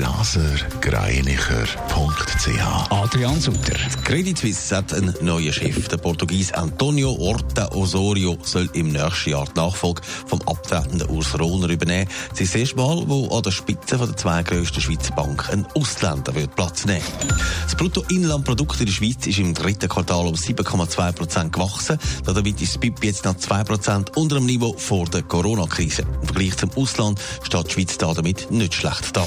blasergreinicher.ch. Adrian Sutter. Credit Suisse hat einen neuen Chef. Der Portugies Antonio Horta Osorio soll im nächsten Jahr die Nachfolge vom abtretenden Urs Rohner übernehmen. Es ist das erste Mal, wo an der Spitze der zwei grössten Schweizer Banken ein Ausländer wird Platz nehmen Das Bruttoinlandprodukt in der Schweiz ist im dritten Quartal um 7,2 Prozent gewachsen. Damit ist das BIP jetzt nach 2 Prozent unter dem Niveau vor der Corona-Krise. Im Vergleich zum Ausland steht die Schweiz damit nicht schlecht da.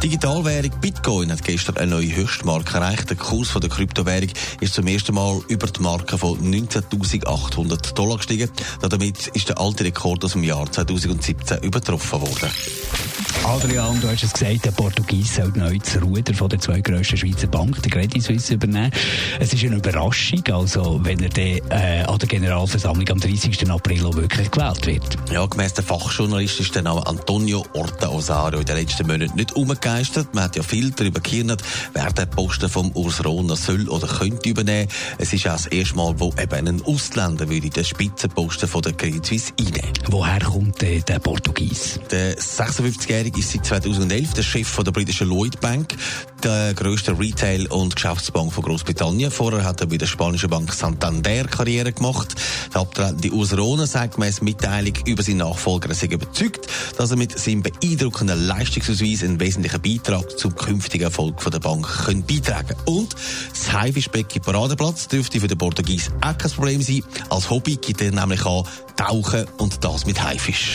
Digitalwährung Bitcoin hat gestern eine neue Höchstmarke erreicht. Der Kurs von der Kryptowährung ist zum ersten Mal über die Marke von 19.800 Dollar gestiegen. Damit ist der alte Rekord aus dem Jahr 2017 übertroffen worden. Adrian, du hast es gesagt, der Portugies soll neu das Ruder von der zwei grössten Schweizer Bank, der Credit Suisse, übernehmen. Es ist eine Überraschung, also wenn er dann äh, an der Generalversammlung am 30. April auch wirklich gewählt wird. Ja, gemäss der Fachjournalist ist der Name Antonio Orta Osario in den letzten Monaten nicht umgegeistert. Man hat ja viel darüber gekirnt, wer den Posten vom Urs Rona soll oder könnte übernehmen. Es ist auch das erste Mal, wo eben ein Ausländer würde den Spitzenposten von der Credit Suisse einnehmen. Woher kommt äh, der Portugies? Der 56-jährige ist seit 2011 der Chef von der britischen Lloyd Bank, der grössten Retail- und Geschäftsbank von Großbritannien. Vorher hat er bei der spanischen Bank Santander Karriere gemacht. Der abtretende Urs Rona sagt gemäss Mitteilung über seinen Nachfolger, er sei überzeugt, dass er mit seinem beeindruckenden Leistungsausweis einen wesentlichen Beitrag zum künftigen Erfolg von der Bank können beitragen Und das Haifischbecken Paradeplatz dürfte für den Portugies auch kein Problem sein. Als Hobby gibt er nämlich an Tauchen und das mit Haifisch.